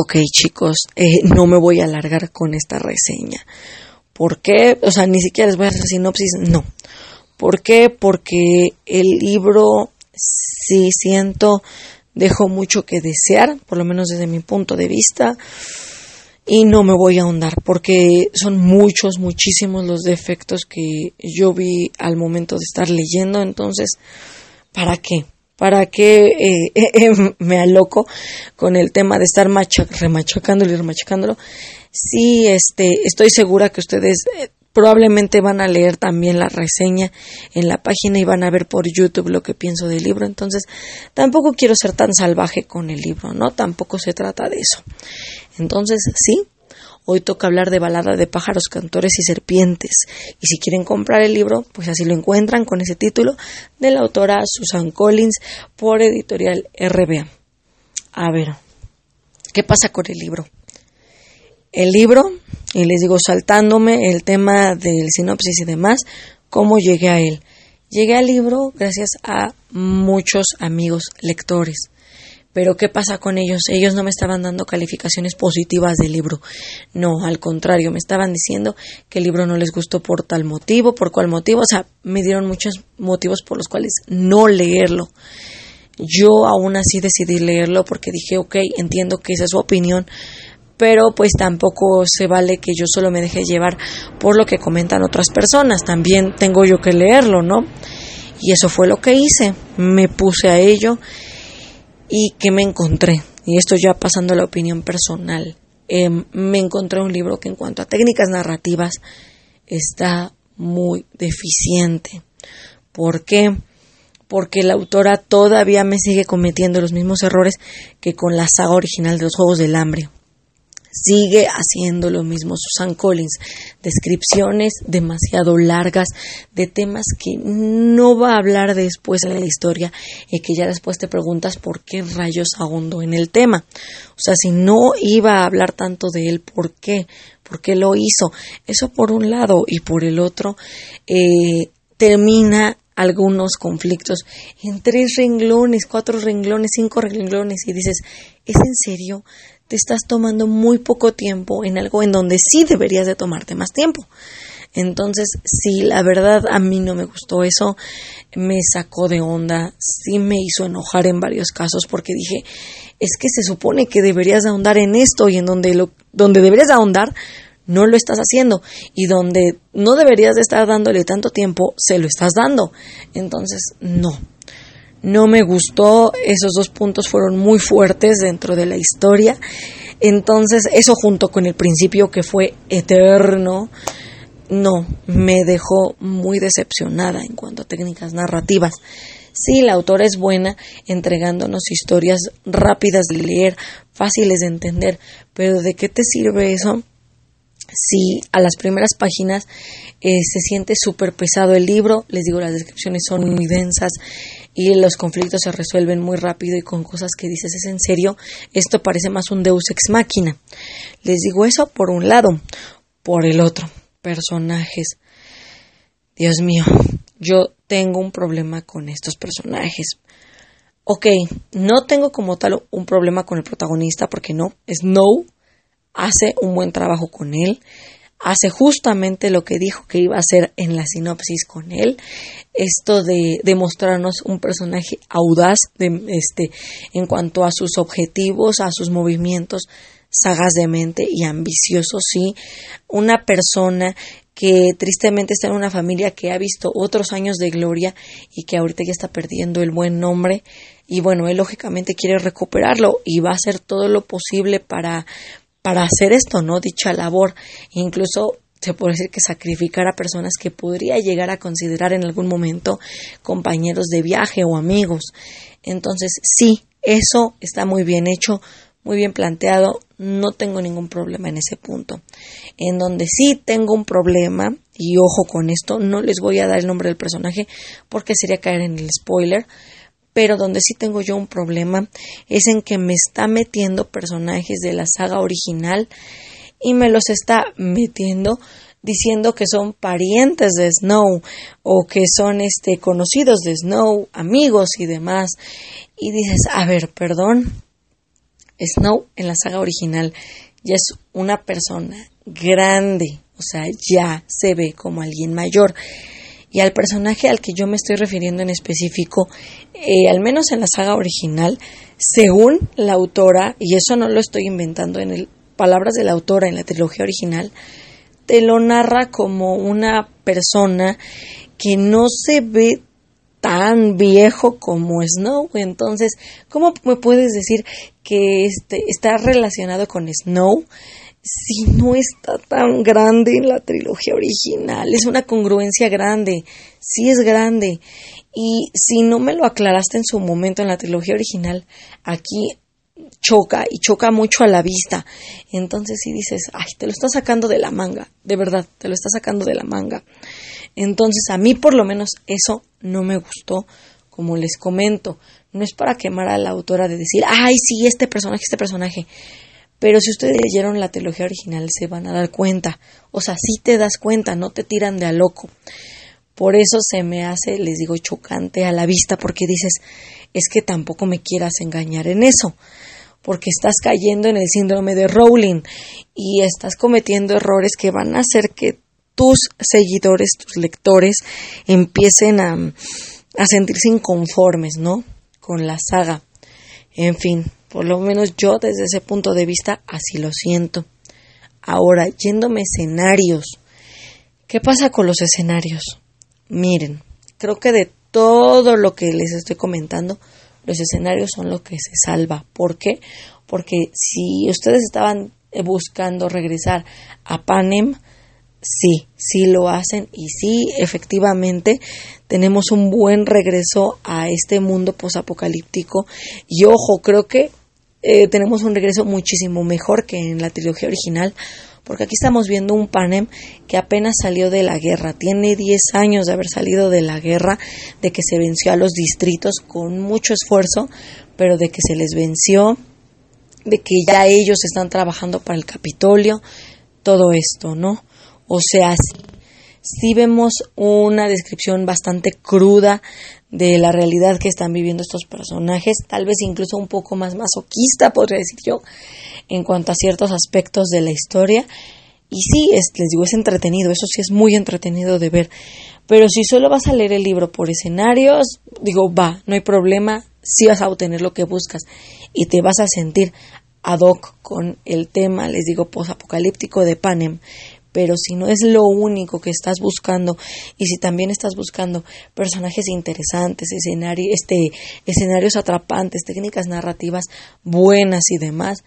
ok chicos, eh, no me voy a alargar con esta reseña. ¿Por qué? O sea, ni siquiera les voy a hacer sinopsis, no. ¿Por qué? Porque el libro, sí siento, dejó mucho que desear, por lo menos desde mi punto de vista, y no me voy a ahondar porque son muchos, muchísimos los defectos que yo vi al momento de estar leyendo, entonces, ¿para qué? ¿Para qué eh, eh, me aloco con el tema de estar remachacándolo y remachacándolo? Sí, este, estoy segura que ustedes eh, probablemente van a leer también la reseña en la página y van a ver por YouTube lo que pienso del libro. Entonces, tampoco quiero ser tan salvaje con el libro, ¿no? Tampoco se trata de eso. Entonces, sí, Hoy toca hablar de balada de pájaros, cantores y serpientes. Y si quieren comprar el libro, pues así lo encuentran con ese título de la autora Susan Collins por editorial RBA. A ver, ¿qué pasa con el libro? El libro, y les digo saltándome el tema del sinopsis y demás, ¿cómo llegué a él? Llegué al libro gracias a muchos amigos lectores. Pero ¿qué pasa con ellos? Ellos no me estaban dando calificaciones positivas del libro. No, al contrario, me estaban diciendo que el libro no les gustó por tal motivo, por cuál motivo. O sea, me dieron muchos motivos por los cuales no leerlo. Yo aún así decidí leerlo porque dije, ok, entiendo que esa es su opinión, pero pues tampoco se vale que yo solo me deje llevar por lo que comentan otras personas. También tengo yo que leerlo, ¿no? Y eso fue lo que hice. Me puse a ello y que me encontré, y esto ya pasando a la opinión personal, em, me encontré un libro que en cuanto a técnicas narrativas está muy deficiente. ¿Por qué? Porque la autora todavía me sigue cometiendo los mismos errores que con la saga original de los Juegos del Hambre sigue haciendo lo mismo Susan Collins, descripciones demasiado largas de temas que no va a hablar después en la historia y que ya después te preguntas por qué rayos ahondó en el tema. O sea, si no iba a hablar tanto de él, ¿por qué? ¿Por qué lo hizo? Eso por un lado y por el otro eh, termina algunos conflictos en tres renglones, cuatro renglones, cinco renglones y dices, ¿es en serio? Te estás tomando muy poco tiempo en algo en donde sí deberías de tomarte más tiempo. Entonces, sí, la verdad a mí no me gustó eso, me sacó de onda, sí me hizo enojar en varios casos porque dije, es que se supone que deberías de ahondar en esto y en donde, lo, donde deberías de ahondar no lo estás haciendo y donde no deberías de estar dándole tanto tiempo, se lo estás dando. Entonces, no, no me gustó, esos dos puntos fueron muy fuertes dentro de la historia. Entonces, eso junto con el principio que fue eterno, no, me dejó muy decepcionada en cuanto a técnicas narrativas. Sí, la autora es buena entregándonos historias rápidas de leer, fáciles de entender, pero ¿de qué te sirve eso si a las primeras páginas eh, se siente súper pesado el libro, les digo, las descripciones son muy densas y los conflictos se resuelven muy rápido y con cosas que dices, ¿es en serio? Esto parece más un deus ex machina. Les digo eso por un lado, por el otro, personajes. Dios mío, yo tengo un problema con estos personajes. Ok, no tengo como tal un problema con el protagonista porque no, Snow hace un buen trabajo con él, hace justamente lo que dijo que iba a hacer en la sinopsis con él, esto de demostrarnos un personaje audaz de, este, en cuanto a sus objetivos, a sus movimientos, sagaz de mente y ambicioso, sí, una persona que tristemente está en una familia que ha visto otros años de gloria y que ahorita ya está perdiendo el buen nombre y bueno, él lógicamente quiere recuperarlo y va a hacer todo lo posible para para hacer esto, ¿no? Dicha labor. Incluso se puede decir que sacrificar a personas que podría llegar a considerar en algún momento compañeros de viaje o amigos. Entonces, sí, eso está muy bien hecho, muy bien planteado, no tengo ningún problema en ese punto. En donde sí tengo un problema, y ojo con esto, no les voy a dar el nombre del personaje porque sería caer en el spoiler, pero donde sí tengo yo un problema es en que me está metiendo personajes de la saga original y me los está metiendo diciendo que son parientes de Snow o que son este conocidos de Snow, amigos y demás. Y dices, a ver, perdón, Snow en la saga original ya es una persona grande, o sea, ya se ve como alguien mayor. Y al personaje al que yo me estoy refiriendo en específico, eh, al menos en la saga original, según la autora, y eso no lo estoy inventando en el, palabras de la autora en la trilogía original, te lo narra como una persona que no se ve tan viejo como Snow. Entonces, ¿cómo me puedes decir que este, está relacionado con Snow si no está tan grande en la trilogía original? Es una congruencia grande, sí es grande. Y si no me lo aclaraste en su momento en la trilogía original, aquí choca y choca mucho a la vista. Entonces si dices, ay, te lo está sacando de la manga, de verdad, te lo está sacando de la manga. Entonces a mí por lo menos eso no me gustó, como les comento. No es para quemar a la autora de decir, ay, sí, este personaje, este personaje. Pero si ustedes leyeron la trilogía original se van a dar cuenta. O sea, sí te das cuenta, no te tiran de a loco. Por eso se me hace, les digo, chocante a la vista, porque dices, es que tampoco me quieras engañar en eso, porque estás cayendo en el síndrome de Rowling y estás cometiendo errores que van a hacer que tus seguidores, tus lectores, empiecen a, a sentirse inconformes, ¿no? Con la saga. En fin, por lo menos yo desde ese punto de vista así lo siento. Ahora, yéndome escenarios. ¿Qué pasa con los escenarios? Miren, creo que de todo lo que les estoy comentando, los escenarios son lo que se salva. ¿Por qué? Porque si ustedes estaban buscando regresar a Panem, sí, sí lo hacen y sí, efectivamente, tenemos un buen regreso a este mundo posapocalíptico. Y ojo, creo que eh, tenemos un regreso muchísimo mejor que en la trilogía original, porque aquí estamos viendo un Panem que apenas salió de la guerra, tiene 10 años de haber salido de la guerra, de que se venció a los distritos con mucho esfuerzo, pero de que se les venció, de que ya ellos están trabajando para el Capitolio, todo esto, ¿no? O sea, sí, vemos una descripción bastante cruda de la realidad que están viviendo estos personajes, tal vez incluso un poco más masoquista, podría decir yo, en cuanto a ciertos aspectos de la historia. Y sí, es, les digo, es entretenido, eso sí es muy entretenido de ver. Pero si solo vas a leer el libro por escenarios, digo, va, no hay problema, sí vas a obtener lo que buscas y te vas a sentir ad hoc con el tema, les digo, posapocalíptico de Panem pero si no es lo único que estás buscando y si también estás buscando personajes interesantes, este, escenarios atrapantes, técnicas narrativas buenas y demás,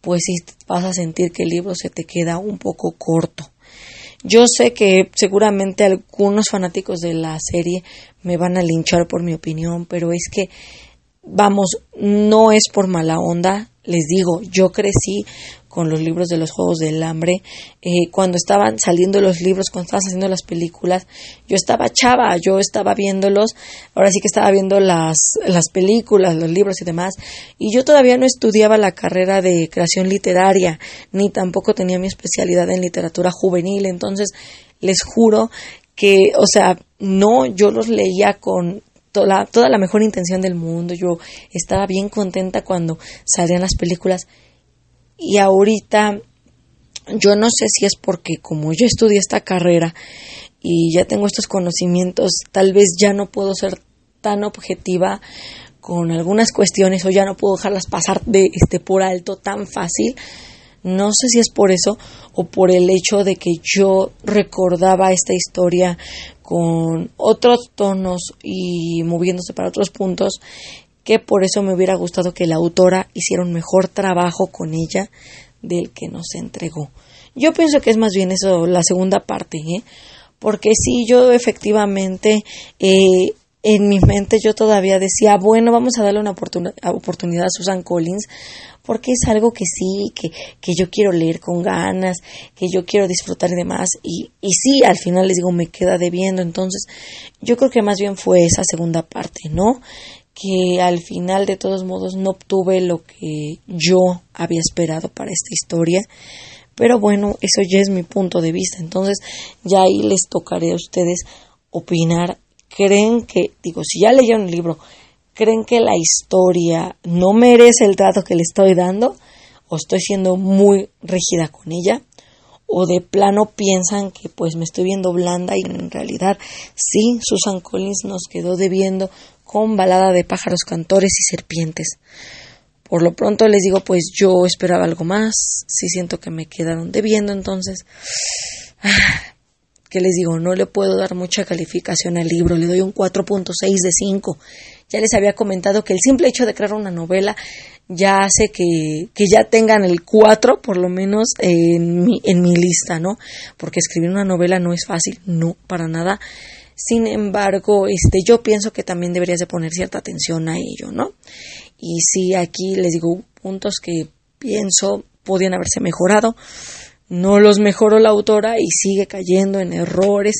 pues sí vas a sentir que el libro se te queda un poco corto. Yo sé que seguramente algunos fanáticos de la serie me van a linchar por mi opinión, pero es que, vamos, no es por mala onda, les digo, yo crecí con los libros de los Juegos del Hambre. Eh, cuando estaban saliendo los libros, cuando estaban haciendo las películas, yo estaba chava, yo estaba viéndolos, ahora sí que estaba viendo las, las películas, los libros y demás, y yo todavía no estudiaba la carrera de creación literaria, ni tampoco tenía mi especialidad en literatura juvenil, entonces les juro que, o sea, no, yo los leía con toda toda la mejor intención del mundo, yo estaba bien contenta cuando salían las películas y ahorita yo no sé si es porque como yo estudié esta carrera y ya tengo estos conocimientos, tal vez ya no puedo ser tan objetiva con algunas cuestiones o ya no puedo dejarlas pasar de este por alto tan fácil. No sé si es por eso o por el hecho de que yo recordaba esta historia con otros tonos y moviéndose para otros puntos que por eso me hubiera gustado que la autora hiciera un mejor trabajo con ella del que nos entregó. Yo pienso que es más bien eso, la segunda parte, ¿eh? porque sí, yo efectivamente eh, en mi mente yo todavía decía, bueno, vamos a darle una oportunidad a Susan Collins, porque es algo que sí, que, que yo quiero leer con ganas, que yo quiero disfrutar y demás, y, y sí, al final les digo, me queda debiendo, entonces yo creo que más bien fue esa segunda parte, ¿no? Que al final de todos modos no obtuve lo que yo había esperado para esta historia. Pero bueno, eso ya es mi punto de vista. Entonces ya ahí les tocaré a ustedes opinar. ¿Creen que, digo, si ya leyeron el libro, creen que la historia no merece el trato que le estoy dando o estoy siendo muy rígida con ella o de plano piensan que pues me estoy viendo blanda y en realidad sí, Susan Collins nos quedó debiendo con balada de pájaros cantores y serpientes. Por lo pronto les digo pues yo esperaba algo más, sí siento que me quedaron debiendo entonces que les digo, no le puedo dar mucha calificación al libro, le doy un 4.6 de 5. Ya les había comentado que el simple hecho de crear una novela ya hace que, que ya tengan el 4 por lo menos en mi, en mi lista, ¿no? Porque escribir una novela no es fácil, no, para nada. Sin embargo, este, yo pienso que también deberías de poner cierta atención a ello, ¿no? Y sí, aquí les digo puntos que pienso podían haberse mejorado no los mejoró la autora y sigue cayendo en errores,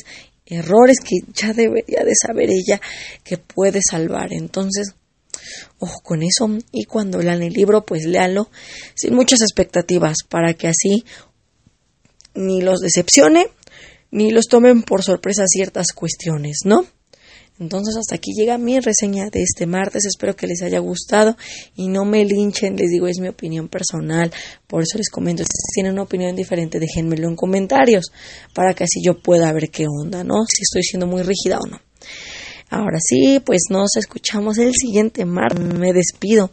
errores que ya debería de saber ella que puede salvar. Entonces, ojo con eso y cuando lean el libro, pues léanlo sin muchas expectativas para que así ni los decepcione ni los tomen por sorpresa ciertas cuestiones, ¿no? Entonces hasta aquí llega mi reseña de este martes. Espero que les haya gustado y no me linchen. Les digo, es mi opinión personal. Por eso les comento. Si tienen una opinión diferente, déjenmelo en comentarios para que así yo pueda ver qué onda, ¿no? Si estoy siendo muy rígida o no. Ahora sí, pues nos escuchamos el siguiente martes. Me despido.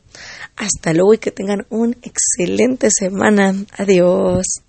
Hasta luego y que tengan una excelente semana. Adiós.